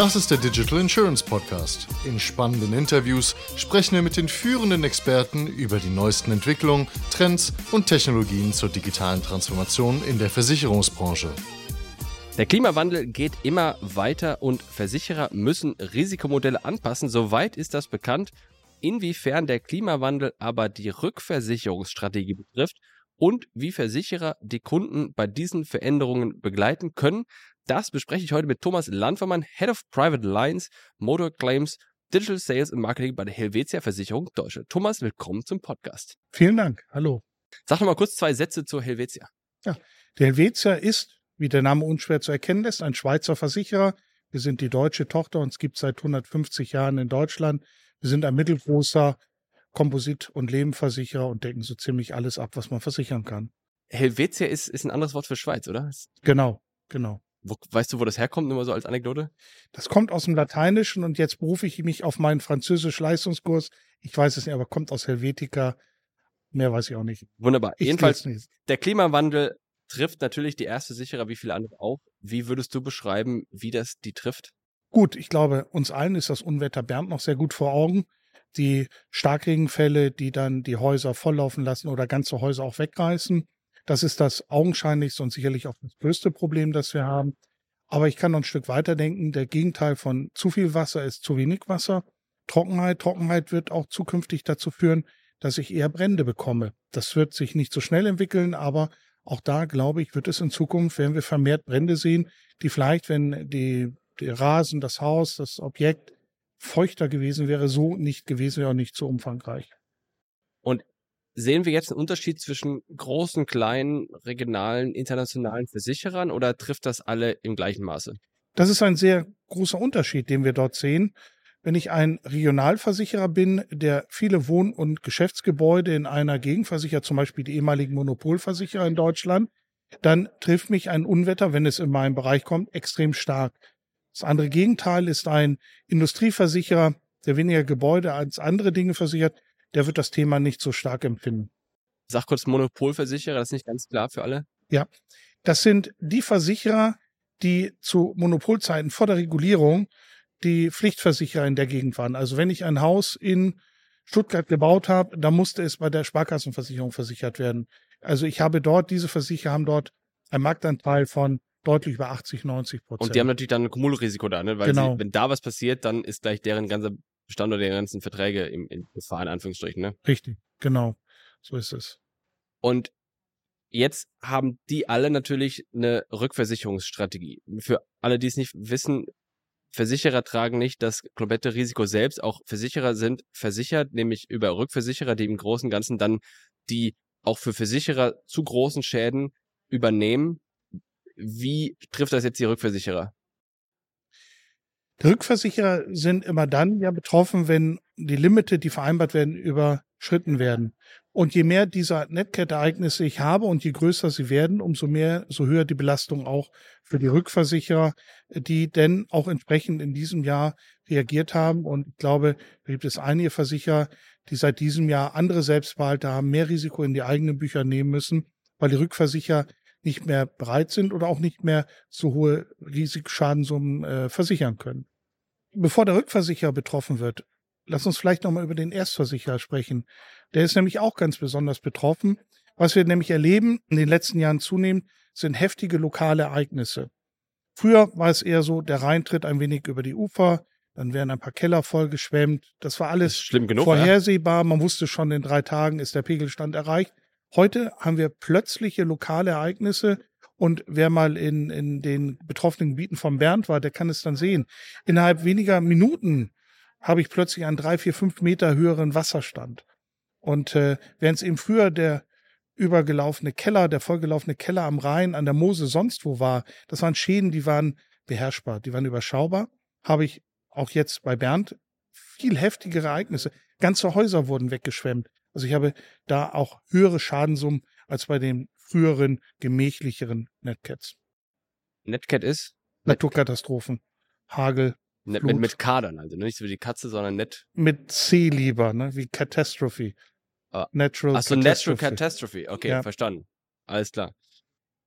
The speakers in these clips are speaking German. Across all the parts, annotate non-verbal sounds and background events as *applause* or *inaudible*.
Das ist der Digital Insurance Podcast. In spannenden Interviews sprechen wir mit den führenden Experten über die neuesten Entwicklungen, Trends und Technologien zur digitalen Transformation in der Versicherungsbranche. Der Klimawandel geht immer weiter und Versicherer müssen Risikomodelle anpassen. Soweit ist das bekannt. Inwiefern der Klimawandel aber die Rückversicherungsstrategie betrifft und wie Versicherer die Kunden bei diesen Veränderungen begleiten können, das bespreche ich heute mit Thomas Landvermann, Head of Private Lines, Motor Claims, Digital Sales und Marketing bei der Helvetia Versicherung Deutschland. Thomas, willkommen zum Podcast. Vielen Dank. Hallo. Sag noch mal kurz zwei Sätze zur Helvetia. Ja, der Helvetia ist, wie der Name unschwer zu erkennen lässt, ein Schweizer Versicherer. Wir sind die deutsche Tochter und es gibt seit 150 Jahren in Deutschland. Wir sind ein mittelgroßer Komposit- und Lebenversicherer und decken so ziemlich alles ab, was man versichern kann. Helvetia ist, ist ein anderes Wort für Schweiz, oder? Genau, genau. Wo, weißt du, wo das herkommt, nur mal so als Anekdote? Das kommt aus dem Lateinischen und jetzt berufe ich mich auf meinen Französisch-Leistungskurs. Ich weiß es nicht, aber kommt aus Helvetica. Mehr weiß ich auch nicht. Wunderbar. Ich Jedenfalls, der Klimawandel trifft natürlich die erste Sicherer wie viele andere auch. Wie würdest du beschreiben, wie das die trifft? Gut, ich glaube, uns allen ist das Unwetter Bernd noch sehr gut vor Augen. Die Starkregenfälle, die dann die Häuser volllaufen lassen oder ganze Häuser auch wegreißen. Das ist das augenscheinlichste und sicherlich auch das größte Problem, das wir haben. Aber ich kann noch ein Stück weiter denken. Der Gegenteil von zu viel Wasser ist zu wenig Wasser. Trockenheit. Trockenheit wird auch zukünftig dazu führen, dass ich eher Brände bekomme. Das wird sich nicht so schnell entwickeln, aber auch da, glaube ich, wird es in Zukunft, werden wir vermehrt Brände sehen, die vielleicht, wenn die, der Rasen, das Haus, das Objekt feuchter gewesen wäre, so nicht gewesen wäre und nicht so umfangreich. Und Sehen wir jetzt einen Unterschied zwischen großen, kleinen, regionalen, internationalen Versicherern oder trifft das alle im gleichen Maße? Das ist ein sehr großer Unterschied, den wir dort sehen. Wenn ich ein Regionalversicherer bin, der viele Wohn- und Geschäftsgebäude in einer Gegend versichert, zum Beispiel die ehemaligen Monopolversicherer in Deutschland, dann trifft mich ein Unwetter, wenn es in meinen Bereich kommt, extrem stark. Das andere Gegenteil ist ein Industrieversicherer, der weniger Gebäude als andere Dinge versichert, der wird das Thema nicht so stark empfinden. Sag kurz Monopolversicherer, das ist nicht ganz klar für alle. Ja, das sind die Versicherer, die zu Monopolzeiten vor der Regulierung die Pflichtversicherer in der Gegend waren. Also wenn ich ein Haus in Stuttgart gebaut habe, dann musste es bei der Sparkassenversicherung versichert werden. Also ich habe dort, diese Versicherer haben dort einen Marktanteil von deutlich über 80, 90 Prozent. Und die haben natürlich dann ein Kumulrisiko da, ne? Weil genau. sie, wenn da was passiert, dann ist gleich deren ganzer Bestand oder die ganzen Verträge im, im Gefahr, in Anführungsstrichen, ne? Richtig, genau. So ist es. Und jetzt haben die alle natürlich eine Rückversicherungsstrategie. Für alle, die es nicht wissen, Versicherer tragen nicht das komplette Risiko selbst. Auch Versicherer sind versichert, nämlich über Rückversicherer, die im Großen und Ganzen dann die auch für Versicherer zu großen Schäden übernehmen. Wie trifft das jetzt die Rückversicherer? Rückversicherer sind immer dann ja betroffen, wenn die Limite, die vereinbart werden, überschritten werden. Und je mehr dieser Netcat-Ereignisse ich habe und je größer sie werden, umso mehr, so höher die Belastung auch für die Rückversicherer, die denn auch entsprechend in diesem Jahr reagiert haben. Und ich glaube, da gibt es einige Versicherer, die seit diesem Jahr andere Selbstbehalte haben, mehr Risiko in die eigenen Bücher nehmen müssen, weil die Rückversicherer nicht mehr bereit sind oder auch nicht mehr so hohe Risikoschadensummen äh, versichern können. Bevor der Rückversicherer betroffen wird, lass uns vielleicht nochmal über den Erstversicherer sprechen. Der ist nämlich auch ganz besonders betroffen. Was wir nämlich erleben in den letzten Jahren zunehmend, sind heftige lokale Ereignisse. Früher war es eher so, der Rhein tritt ein wenig über die Ufer, dann werden ein paar Keller vollgeschwemmt. Das war alles das genug, vorhersehbar. Ja? Man wusste schon, in drei Tagen ist der Pegelstand erreicht. Heute haben wir plötzliche lokale Ereignisse und wer mal in, in den betroffenen Gebieten von Bernd war, der kann es dann sehen. Innerhalb weniger Minuten habe ich plötzlich einen drei, vier, fünf Meter höheren Wasserstand. Und äh, während es eben früher der übergelaufene Keller, der vollgelaufene Keller am Rhein, an der Mose, sonst wo war, das waren Schäden, die waren beherrschbar, die waren überschaubar, habe ich auch jetzt bei Bernd viel heftigere Ereignisse. Ganze Häuser wurden weggeschwemmt. Also ich habe da auch höhere Schadensummen als bei den früheren, gemächlicheren Netcats. Netcat ist? Naturkatastrophen. Hagel. Net, mit, mit K dann, also nicht so wie die Katze, sondern net. Mit C lieber, ne? Wie Catastrophe. Ah. Natural Ach so, Catastrophe. Natural Catastrophe. Okay, ja. verstanden. Alles klar.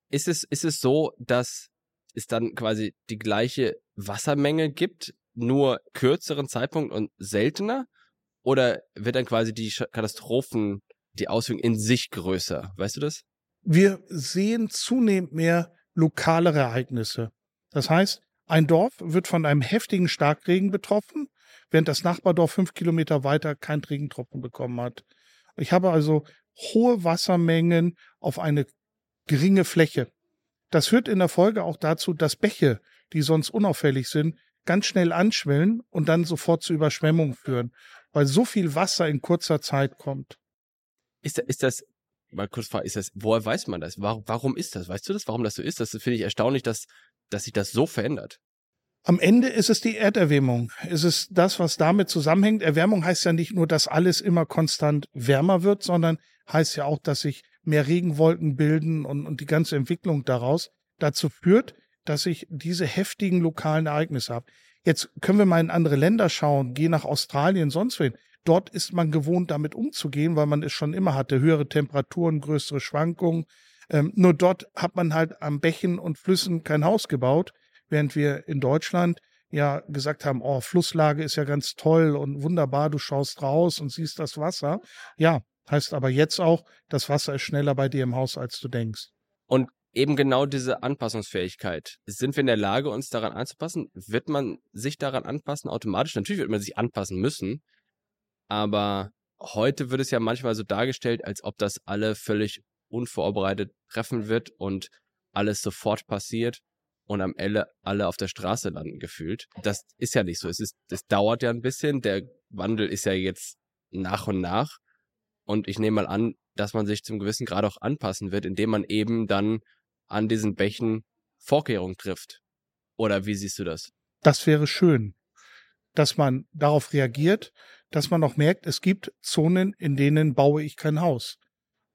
Ist es, ist es so, dass es dann quasi die gleiche Wassermenge gibt, nur kürzeren Zeitpunkt und seltener? Oder wird dann quasi die Katastrophen, die Auswirkungen in sich größer? Weißt du das? Wir sehen zunehmend mehr lokalere Ereignisse. Das heißt, ein Dorf wird von einem heftigen Starkregen betroffen, während das Nachbardorf fünf Kilometer weiter kein Regentropfen bekommen hat. Ich habe also hohe Wassermengen auf eine geringe Fläche. Das führt in der Folge auch dazu, dass Bäche, die sonst unauffällig sind, ganz schnell anschwellen und dann sofort zu Überschwemmungen führen, weil so viel Wasser in kurzer Zeit kommt. Ist, ist das, mal kurz fragen, ist das, woher weiß man das? Warum, warum ist das? Weißt du das, warum das so ist? Das finde ich erstaunlich, dass, dass sich das so verändert. Am Ende ist es die Erderwärmung. Es ist das, was damit zusammenhängt. Erwärmung heißt ja nicht nur, dass alles immer konstant wärmer wird, sondern heißt ja auch, dass sich mehr Regenwolken bilden und, und die ganze Entwicklung daraus dazu führt, dass ich diese heftigen lokalen Ereignisse habe. Jetzt können wir mal in andere Länder schauen, geh nach Australien, sonst wohin. Dort ist man gewohnt, damit umzugehen, weil man es schon immer hatte. Höhere Temperaturen, größere Schwankungen. Ähm, nur dort hat man halt am Bächen und Flüssen kein Haus gebaut, während wir in Deutschland ja gesagt haben, oh, Flusslage ist ja ganz toll und wunderbar, du schaust raus und siehst das Wasser. Ja, heißt aber jetzt auch, das Wasser ist schneller bei dir im Haus, als du denkst. Und eben genau diese Anpassungsfähigkeit. Sind wir in der Lage, uns daran anzupassen? Wird man sich daran anpassen automatisch? Natürlich wird man sich anpassen müssen, aber heute wird es ja manchmal so dargestellt, als ob das alle völlig unvorbereitet treffen wird und alles sofort passiert und am Ende alle auf der Straße landen gefühlt. Das ist ja nicht so. Es ist, es dauert ja ein bisschen. Der Wandel ist ja jetzt nach und nach. Und ich nehme mal an, dass man sich zum gewissen Grad auch anpassen wird, indem man eben dann an diesen Bächen Vorkehrungen trifft. Oder wie siehst du das? Das wäre schön, dass man darauf reagiert, dass man auch merkt, es gibt Zonen, in denen baue ich kein Haus.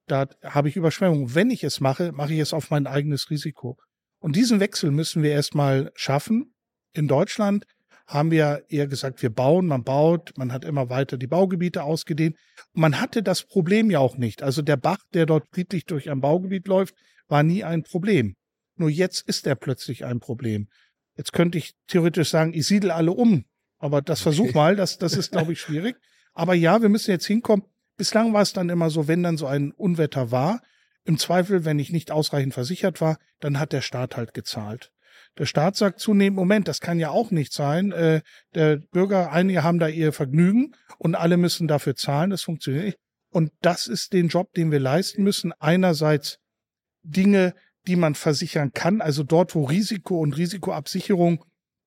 Da habe ich Überschwemmung. Wenn ich es mache, mache ich es auf mein eigenes Risiko. Und diesen Wechsel müssen wir erstmal schaffen. In Deutschland haben wir eher gesagt, wir bauen, man baut, man hat immer weiter die Baugebiete ausgedehnt. Man hatte das Problem ja auch nicht. Also der Bach, der dort friedlich durch ein Baugebiet läuft, war nie ein Problem. Nur jetzt ist er plötzlich ein Problem. Jetzt könnte ich theoretisch sagen, ich siedle alle um. Aber das versuch mal, das, das ist, glaube ich, schwierig. Aber ja, wir müssen jetzt hinkommen. Bislang war es dann immer so, wenn dann so ein Unwetter war, im Zweifel, wenn ich nicht ausreichend versichert war, dann hat der Staat halt gezahlt. Der Staat sagt zunehmend, Moment, das kann ja auch nicht sein. Äh, der Bürger, einige haben da ihr Vergnügen und alle müssen dafür zahlen. Das funktioniert nicht. Und das ist den Job, den wir leisten müssen. Einerseits Dinge, die man versichern kann, also dort, wo Risiko und Risikoabsicherung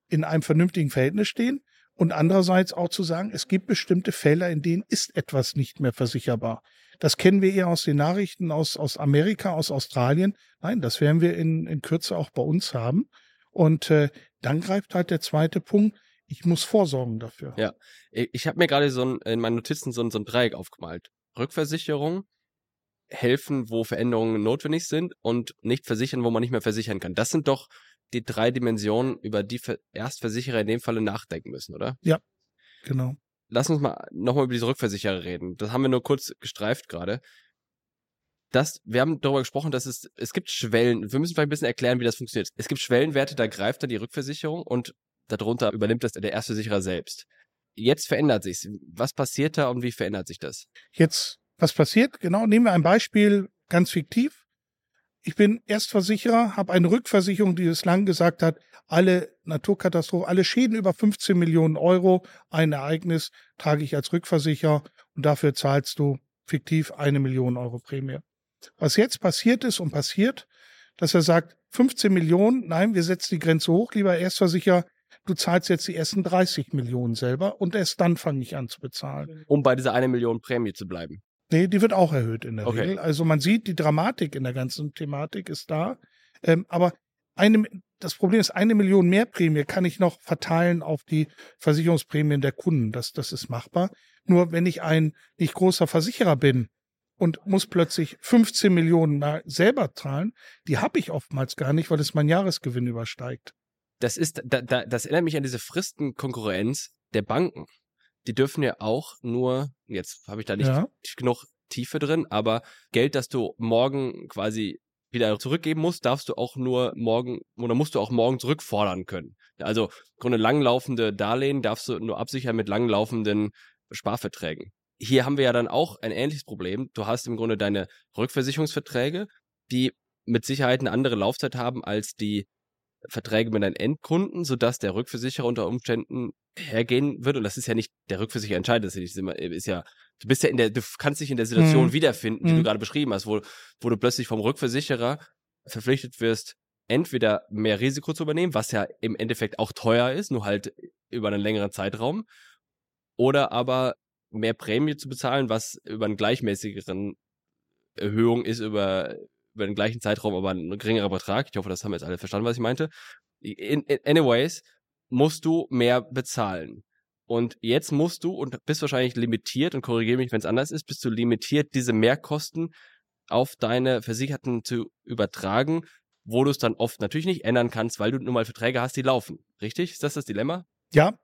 in einem vernünftigen Verhältnis stehen. Und andererseits auch zu sagen, es gibt bestimmte Fälle, in denen ist etwas nicht mehr versicherbar. Das kennen wir eher aus den Nachrichten aus, aus Amerika, aus Australien. Nein, das werden wir in, in Kürze auch bei uns haben. Und äh, dann greift halt der zweite Punkt. Ich muss vorsorgen dafür. Ja, ich habe mir gerade so ein, in meinen Notizen so ein, so ein Dreieck aufgemalt. Rückversicherung, helfen, wo Veränderungen notwendig sind und nicht versichern, wo man nicht mehr versichern kann. Das sind doch die drei Dimensionen, über die Erstversicherer in dem Falle nachdenken müssen, oder? Ja, genau. Lass uns mal nochmal über diese Rückversicherer reden. Das haben wir nur kurz gestreift gerade. Das, wir haben darüber gesprochen, dass es, es gibt Schwellen, wir müssen vielleicht ein bisschen erklären, wie das funktioniert. Es gibt Schwellenwerte, da greift dann die Rückversicherung und darunter übernimmt das der Erstversicherer selbst. Jetzt verändert sich's. Was passiert da und wie verändert sich das? Jetzt was passiert? Genau, nehmen wir ein Beispiel ganz fiktiv. Ich bin Erstversicherer, habe eine Rückversicherung, die bislang gesagt hat, alle Naturkatastrophen, alle Schäden über 15 Millionen Euro, ein Ereignis trage ich als Rückversicherer und dafür zahlst du fiktiv eine Million Euro Prämie. Was jetzt passiert ist und passiert, dass er sagt, 15 Millionen, nein, wir setzen die Grenze hoch, lieber Erstversicherer, du zahlst jetzt die ersten 30 Millionen selber und erst dann fange ich an zu bezahlen. Um bei dieser eine Million Prämie zu bleiben. Nee, die wird auch erhöht in der okay. Regel. Also man sieht, die Dramatik in der ganzen Thematik ist da. Ähm, aber eine, das Problem ist, eine Million mehr Prämie kann ich noch verteilen auf die Versicherungsprämien der Kunden. Das, das ist machbar. Nur wenn ich ein nicht großer Versicherer bin und muss plötzlich 15 Millionen mal selber zahlen, die habe ich oftmals gar nicht, weil es mein Jahresgewinn übersteigt. Das ist, da, da, das erinnert mich an diese Fristenkonkurrenz der Banken die dürfen ja auch nur, jetzt habe ich da nicht ja. genug Tiefe drin, aber Geld, das du morgen quasi wieder zurückgeben musst, darfst du auch nur morgen oder musst du auch morgen zurückfordern können. Also im Grunde langlaufende Darlehen darfst du nur absichern mit langlaufenden Sparverträgen. Hier haben wir ja dann auch ein ähnliches Problem. Du hast im Grunde deine Rückversicherungsverträge, die mit Sicherheit eine andere Laufzeit haben als die Verträge mit deinen Endkunden, sodass der Rückversicherer unter Umständen hergehen wird. Und das ist ja nicht der Rückversicherer entscheidet, das ist, immer, ist ja, du bist ja in der, du kannst dich in der Situation mhm. wiederfinden, die mhm. du gerade beschrieben hast, wo, wo du plötzlich vom Rückversicherer verpflichtet wirst, entweder mehr Risiko zu übernehmen, was ja im Endeffekt auch teuer ist, nur halt über einen längeren Zeitraum, oder aber mehr Prämie zu bezahlen, was über einen gleichmäßigeren Erhöhung ist über, über den gleichen Zeitraum, aber ein geringerer Betrag. Ich hoffe, das haben jetzt alle verstanden, was ich meinte. In, in, anyways, musst du mehr bezahlen. Und jetzt musst du und bist wahrscheinlich limitiert und korrigiere mich, wenn es anders ist, bist du limitiert, diese Mehrkosten auf deine Versicherten zu übertragen, wo du es dann oft natürlich nicht ändern kannst, weil du nun mal Verträge hast, die laufen. Richtig? Ist das das Dilemma? Ja.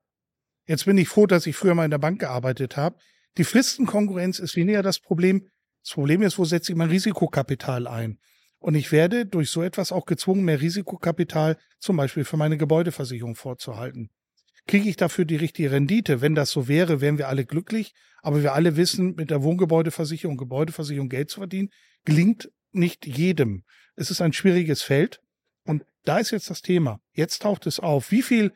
Jetzt bin ich froh, dass ich früher mal in der Bank gearbeitet habe. Die Fristenkonkurrenz ist weniger das Problem. Das Problem ist, wo setze ich mein Risikokapital ein? Und ich werde durch so etwas auch gezwungen, mehr Risikokapital zum Beispiel für meine Gebäudeversicherung vorzuhalten. Kriege ich dafür die richtige Rendite? Wenn das so wäre, wären wir alle glücklich. Aber wir alle wissen, mit der Wohngebäudeversicherung, Gebäudeversicherung Geld zu verdienen, gelingt nicht jedem. Es ist ein schwieriges Feld. Und da ist jetzt das Thema. Jetzt taucht es auf. Wie viel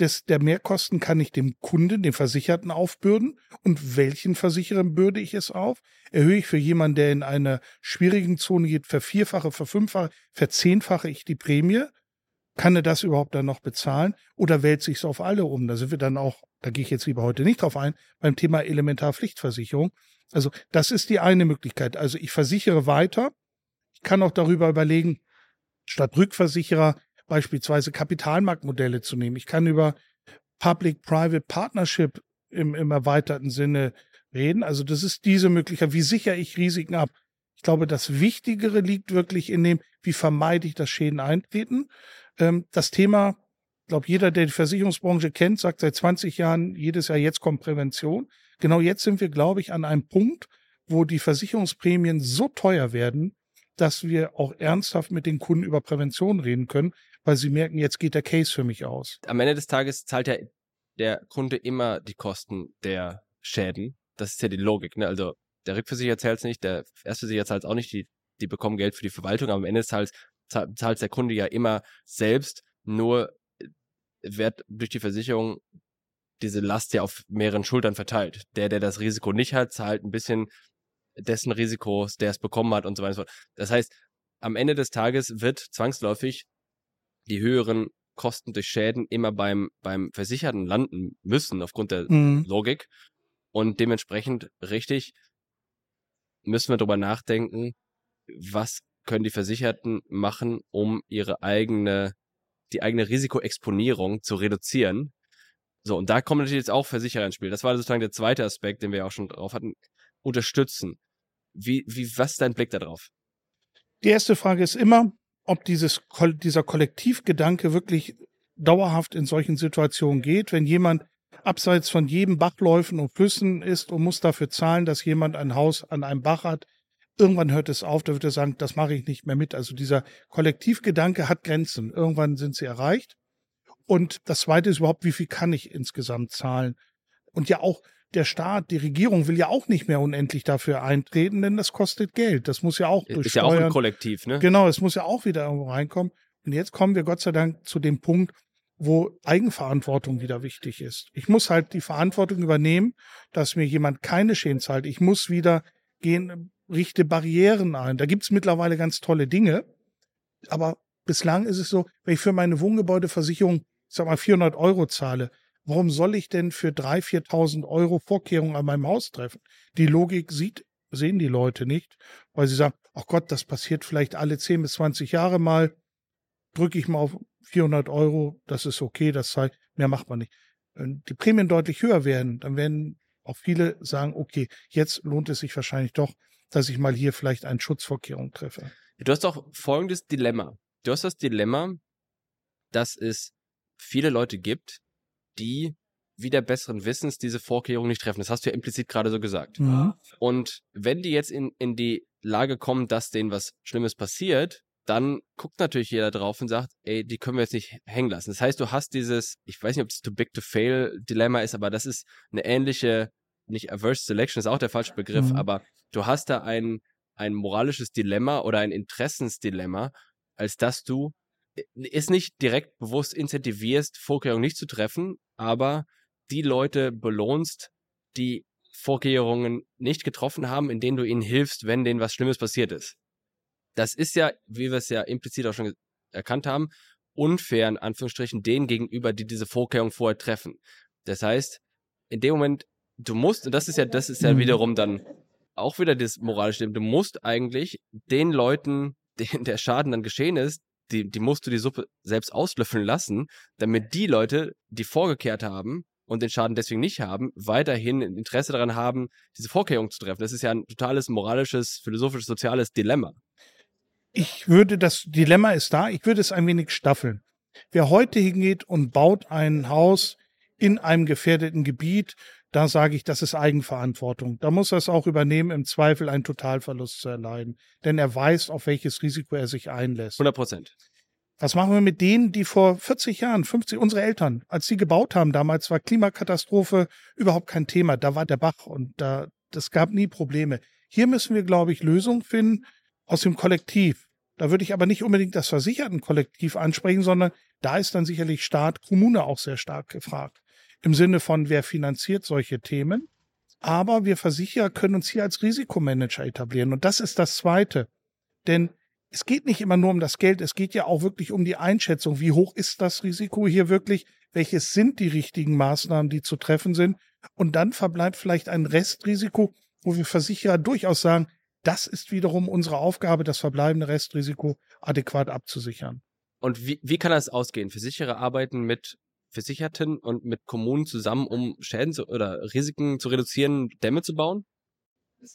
des, der Mehrkosten kann ich dem Kunden, dem Versicherten aufbürden und welchen Versicherern bürde ich es auf? Erhöhe ich für jemanden, der in einer schwierigen Zone geht, vervierfache, verfünffache, verzehnfache ich die Prämie? Kann er das überhaupt dann noch bezahlen oder wälze ich es auf alle um? Da sind wir dann auch, da gehe ich jetzt lieber heute nicht drauf ein, beim Thema Elementarpflichtversicherung. Also das ist die eine Möglichkeit. Also ich versichere weiter. Ich kann auch darüber überlegen, statt Rückversicherer beispielsweise Kapitalmarktmodelle zu nehmen. Ich kann über Public-Private Partnership im, im erweiterten Sinne reden. Also das ist diese Möglichkeit. Wie sichere ich Risiken ab? Ich glaube, das Wichtigere liegt wirklich in dem, wie vermeide ich, dass Schäden eintreten. Ähm, das Thema, ich glaube, jeder, der die Versicherungsbranche kennt, sagt seit 20 Jahren jedes Jahr, jetzt kommt Prävention. Genau jetzt sind wir, glaube ich, an einem Punkt, wo die Versicherungsprämien so teuer werden, dass wir auch ernsthaft mit den Kunden über Prävention reden können, weil sie merken, jetzt geht der Case für mich aus. Am Ende des Tages zahlt ja der Kunde immer die Kosten der Schäden. Das ist ja die Logik. Ne? Also der Rückversicherer zahlt es nicht, der Erstversicherer zahlt es auch nicht, die, die bekommen Geld für die Verwaltung, aber am Ende des Tages zahlt der Kunde ja immer selbst, nur äh, wird durch die Versicherung diese Last ja auf mehreren Schultern verteilt. Der, der das Risiko nicht hat, zahlt ein bisschen dessen Risikos, der es bekommen hat und so weiter und so fort. Das heißt, am Ende des Tages wird zwangsläufig die höheren Kosten durch Schäden immer beim, beim Versicherten landen müssen, aufgrund der mhm. Logik. Und dementsprechend richtig müssen wir darüber nachdenken, was können die Versicherten machen, um ihre eigene, die eigene Risikoexponierung zu reduzieren. So, und da kommen natürlich jetzt auch Versicherer ins Spiel. Das war sozusagen der zweite Aspekt, den wir auch schon drauf hatten. Unterstützen. Wie, wie, was ist dein Blick darauf? Die erste Frage ist immer, ob dieses, dieser Kollektivgedanke wirklich dauerhaft in solchen Situationen geht. Wenn jemand abseits von jedem Bachläufen und Flüssen ist und muss dafür zahlen, dass jemand ein Haus an einem Bach hat, irgendwann hört es auf, da wird er sagen, das mache ich nicht mehr mit. Also dieser Kollektivgedanke hat Grenzen. Irgendwann sind sie erreicht. Und das Zweite ist überhaupt, wie viel kann ich insgesamt zahlen? Und ja auch der Staat, die Regierung will ja auch nicht mehr unendlich dafür eintreten, denn das kostet Geld. Das muss ja auch durch Ist ja auch ein Kollektiv, ne? Genau, es muss ja auch wieder irgendwo reinkommen. Und jetzt kommen wir Gott sei Dank zu dem Punkt, wo Eigenverantwortung wieder wichtig ist. Ich muss halt die Verantwortung übernehmen, dass mir jemand keine Schäden zahlt. Ich muss wieder gehen, richte Barrieren ein. Da gibt's mittlerweile ganz tolle Dinge. Aber bislang ist es so, wenn ich für meine Wohngebäudeversicherung, ich sag mal, 400 Euro zahle, warum soll ich denn für 3.000, 4.000 Euro Vorkehrungen an meinem Haus treffen? Die Logik sieht, sehen die Leute nicht, weil sie sagen, ach Gott, das passiert vielleicht alle 10 bis 20 Jahre mal, drücke ich mal auf 400 Euro, das ist okay, das zeigt, mehr macht man nicht. Wenn die Prämien deutlich höher werden, dann werden auch viele sagen, okay, jetzt lohnt es sich wahrscheinlich doch, dass ich mal hier vielleicht eine Schutzvorkehrung treffe. Du hast auch folgendes Dilemma. Du hast das Dilemma, dass es viele Leute gibt, die wieder besseren Wissens diese Vorkehrungen nicht treffen. Das hast du ja implizit gerade so gesagt. Mhm. Und wenn die jetzt in, in die Lage kommen, dass denen was Schlimmes passiert, dann guckt natürlich jeder drauf und sagt, ey, die können wir jetzt nicht hängen lassen. Das heißt, du hast dieses, ich weiß nicht, ob es too big to fail Dilemma ist, aber das ist eine ähnliche, nicht Averse Selection ist auch der falsche Begriff, mhm. aber du hast da ein, ein moralisches Dilemma oder ein Interessensdilemma, als dass du ist nicht direkt bewusst incentivierst, Vorkehrungen nicht zu treffen, aber die Leute belohnst, die Vorkehrungen nicht getroffen haben, in denen du ihnen hilfst, wenn denen was Schlimmes passiert ist. Das ist ja, wie wir es ja implizit auch schon erkannt haben, unfair in Anführungsstrichen denen gegenüber, die diese Vorkehrungen vorher treffen. Das heißt, in dem Moment, du musst, und das ist ja, das ist ja mhm. wiederum dann auch wieder das moralische, du musst eigentlich den Leuten, *laughs* denen der Schaden dann geschehen ist, die, die musst du die Suppe selbst auslöffeln lassen, damit die Leute, die vorgekehrt haben und den Schaden deswegen nicht haben, weiterhin ein Interesse daran haben, diese Vorkehrung zu treffen. Das ist ja ein totales moralisches, philosophisches, soziales Dilemma. Ich würde, das Dilemma ist da, ich würde es ein wenig staffeln. Wer heute hingeht und baut ein Haus in einem gefährdeten Gebiet, da sage ich, das ist Eigenverantwortung. Da muss er es auch übernehmen, im Zweifel einen Totalverlust zu erleiden. Denn er weiß, auf welches Risiko er sich einlässt. 100 Prozent. Was machen wir mit denen, die vor 40 Jahren, 50, unsere Eltern, als sie gebaut haben, damals war Klimakatastrophe überhaupt kein Thema. Da war der Bach und da, das gab nie Probleme. Hier müssen wir, glaube ich, Lösungen finden aus dem Kollektiv. Da würde ich aber nicht unbedingt das Versichertenkollektiv ansprechen, sondern da ist dann sicherlich Staat, Kommune auch sehr stark gefragt im Sinne von, wer finanziert solche Themen. Aber wir Versicherer können uns hier als Risikomanager etablieren. Und das ist das Zweite. Denn es geht nicht immer nur um das Geld, es geht ja auch wirklich um die Einschätzung. Wie hoch ist das Risiko hier wirklich? Welches sind die richtigen Maßnahmen, die zu treffen sind? Und dann verbleibt vielleicht ein Restrisiko, wo wir Versicherer durchaus sagen, das ist wiederum unsere Aufgabe, das verbleibende Restrisiko adäquat abzusichern. Und wie, wie kann das ausgehen? Versicherer arbeiten mit Versicherten und mit Kommunen zusammen, um Schäden zu, oder Risiken zu reduzieren, Dämme zu bauen?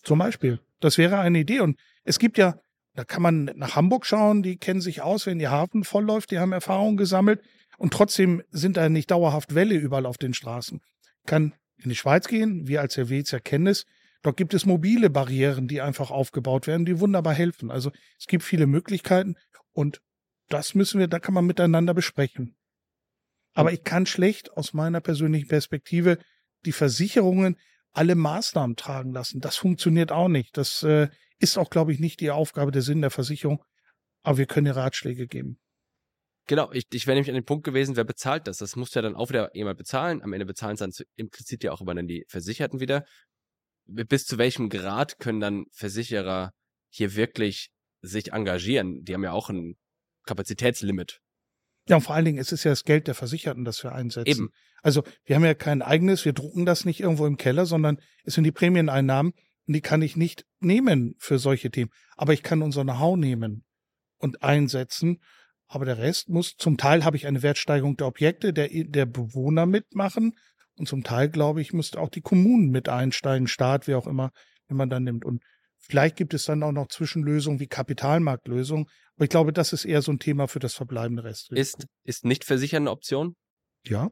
Zum Beispiel. Das wäre eine Idee. Und es gibt ja, da kann man nach Hamburg schauen, die kennen sich aus, wenn ihr Hafen vollläuft, die haben Erfahrungen gesammelt und trotzdem sind da nicht dauerhaft Welle überall auf den Straßen. Kann in die Schweiz gehen, wir als Helvetier kennen es. Dort gibt es mobile Barrieren, die einfach aufgebaut werden, die wunderbar helfen. Also es gibt viele Möglichkeiten und das müssen wir, da kann man miteinander besprechen. Aber ich kann schlecht aus meiner persönlichen Perspektive die Versicherungen alle Maßnahmen tragen lassen. Das funktioniert auch nicht. Das äh, ist auch, glaube ich, nicht die Aufgabe der Sinn der Versicherung. Aber wir können Ratschläge geben. Genau, ich, ich wäre nämlich an dem Punkt gewesen, wer bezahlt das? Das muss ja dann auch wieder jemand bezahlen. Am Ende bezahlen es dann implizit ja auch immer dann die Versicherten wieder. Bis zu welchem Grad können dann Versicherer hier wirklich sich engagieren? Die haben ja auch ein Kapazitätslimit. Ja, und vor allen Dingen, es ist ja das Geld der Versicherten, das wir einsetzen. Eben. Also wir haben ja kein eigenes, wir drucken das nicht irgendwo im Keller, sondern es sind die Prämieneinnahmen und die kann ich nicht nehmen für solche Themen. Aber ich kann unser Know-how nehmen und einsetzen. Aber der Rest muss, zum Teil habe ich eine Wertsteigerung der Objekte, der, der Bewohner mitmachen. Und zum Teil, glaube ich, müsste auch die Kommunen mit einsteigen, Staat, wie auch immer, wenn man dann nimmt. Und Vielleicht gibt es dann auch noch Zwischenlösungen wie Kapitalmarktlösungen. Aber ich glaube, das ist eher so ein Thema für das verbleibende Rest. Ist, ist nicht versichern eine Option? Ja.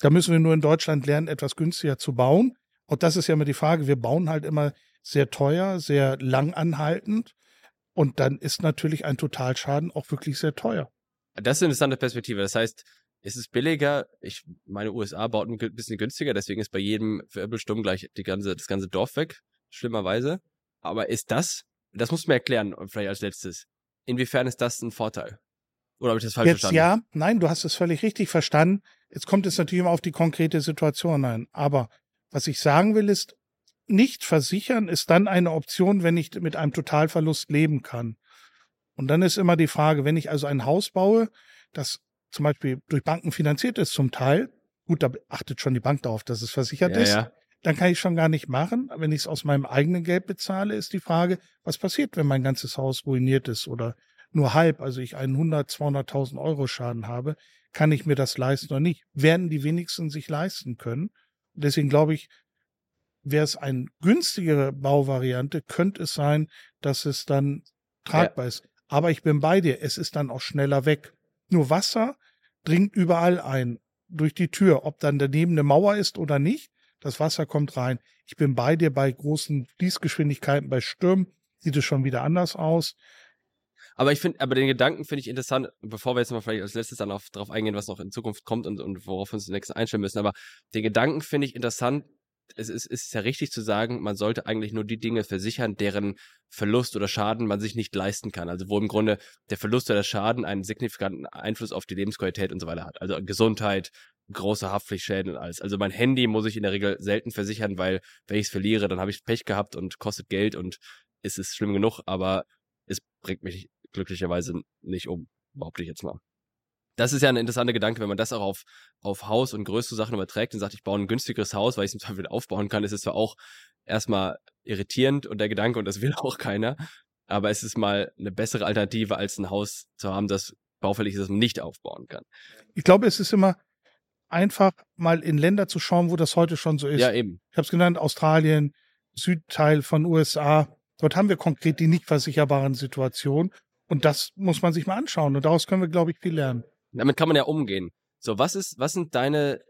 Da müssen wir nur in Deutschland lernen, etwas günstiger zu bauen. Und das ist ja immer die Frage. Wir bauen halt immer sehr teuer, sehr lang anhaltend. Und dann ist natürlich ein Totalschaden auch wirklich sehr teuer. Das ist eine interessante Perspektive. Das heißt, ist es billiger? Ich meine, USA baut ein bisschen günstiger, deswegen ist bei jedem Wirbelsturm gleich die ganze, das ganze Dorf weg, schlimmerweise. Aber ist das, das musst du mir erklären, vielleicht als letztes, inwiefern ist das ein Vorteil? Oder habe ich das falsch Jetzt verstanden? ja, nein, du hast es völlig richtig verstanden. Jetzt kommt es natürlich immer auf die konkrete Situation ein. Aber was ich sagen will, ist, nicht versichern ist dann eine Option, wenn ich mit einem Totalverlust leben kann. Und dann ist immer die Frage, wenn ich also ein Haus baue, das zum Beispiel durch Banken finanziert ist zum Teil, gut, da achtet schon die Bank darauf, dass es versichert ja, ist. Ja dann kann ich schon gar nicht machen. Wenn ich es aus meinem eigenen Geld bezahle, ist die Frage, was passiert, wenn mein ganzes Haus ruiniert ist oder nur halb, also ich einen 100, 200.000 Euro Schaden habe, kann ich mir das leisten oder nicht? Werden die wenigsten sich leisten können? Deswegen glaube ich, wäre es eine günstigere Bauvariante, könnte es sein, dass es dann tragbar ja. ist. Aber ich bin bei dir, es ist dann auch schneller weg. Nur Wasser dringt überall ein, durch die Tür, ob dann daneben eine Mauer ist oder nicht das Wasser kommt rein. Ich bin bei dir bei großen Fließgeschwindigkeiten, bei Stürmen sieht es schon wieder anders aus. Aber ich finde, aber den Gedanken finde ich interessant, bevor wir jetzt mal vielleicht als letztes dann auf, darauf eingehen, was noch in Zukunft kommt und, und worauf wir uns nächsten einstellen müssen. Aber den Gedanken finde ich interessant. Es ist, es ist ja richtig zu sagen, man sollte eigentlich nur die Dinge versichern, deren Verlust oder Schaden man sich nicht leisten kann. Also wo im Grunde der Verlust oder der Schaden einen signifikanten Einfluss auf die Lebensqualität und so weiter hat. Also Gesundheit, große Haftpflichtschäden und alles. Also mein Handy muss ich in der Regel selten versichern, weil wenn ich es verliere, dann habe ich Pech gehabt und kostet Geld und es ist schlimm genug, aber es bringt mich glücklicherweise nicht um, behaupte ich jetzt mal. Das ist ja ein interessanter Gedanke, wenn man das auch auf, auf Haus und größere Sachen überträgt und sagt, ich baue ein günstigeres Haus, weil ich es im Zweifel aufbauen kann, ist es zwar auch erstmal irritierend und der Gedanke, und das *laughs* will auch keiner, aber es ist mal eine bessere Alternative, als ein Haus zu haben, das baufällig ist, das man nicht aufbauen kann. Ich glaube, es ist immer einfach mal in Länder zu schauen, wo das heute schon so ist. Ja, eben. Ich habe es genannt, Australien, Südteil von USA. Dort haben wir konkret die nicht versicherbaren Situationen. Und das muss man sich mal anschauen. Und daraus können wir, glaube ich, viel lernen. Damit kann man ja umgehen. So, was ist, was sind deine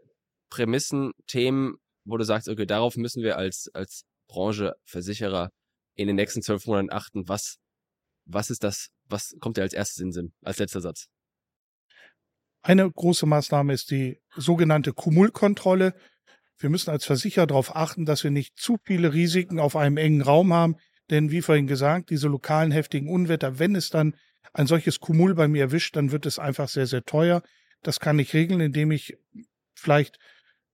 Prämissen, Themen, wo du sagst, okay, darauf müssen wir als, als Branche, Versicherer in den nächsten zwölf Monaten achten. Was, was ist das, was kommt dir als erstes in den Sinn, als letzter Satz? Eine große Maßnahme ist die sogenannte Kumulkontrolle. Wir müssen als Versicherer darauf achten, dass wir nicht zu viele Risiken auf einem engen Raum haben, denn wie vorhin gesagt, diese lokalen heftigen Unwetter, wenn es dann ein solches Kumul bei mir erwischt, dann wird es einfach sehr, sehr teuer. Das kann ich regeln, indem ich vielleicht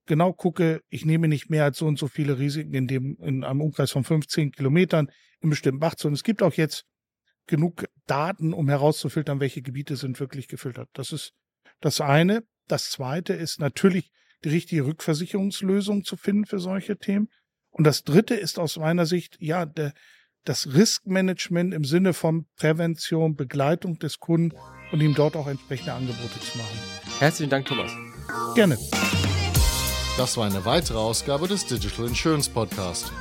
genau gucke, ich nehme nicht mehr als so und so viele Risiken in dem, in einem Umkreis von 15 Kilometern in bestimmten Bachzonen. Es gibt auch jetzt genug Daten, um herauszufiltern, welche Gebiete sind wirklich gefiltert. Das ist das eine. Das zweite ist natürlich die richtige Rückversicherungslösung zu finden für solche Themen. Und das dritte ist aus meiner Sicht, ja, der, das Riskmanagement im Sinne von Prävention, Begleitung des Kunden und ihm dort auch entsprechende Angebote zu machen. Herzlichen Dank, Thomas. Gerne. Das war eine weitere Ausgabe des Digital Insurance Podcast.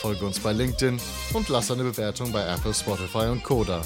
Folge uns bei LinkedIn und lass eine Bewertung bei Apple, Spotify und Koda.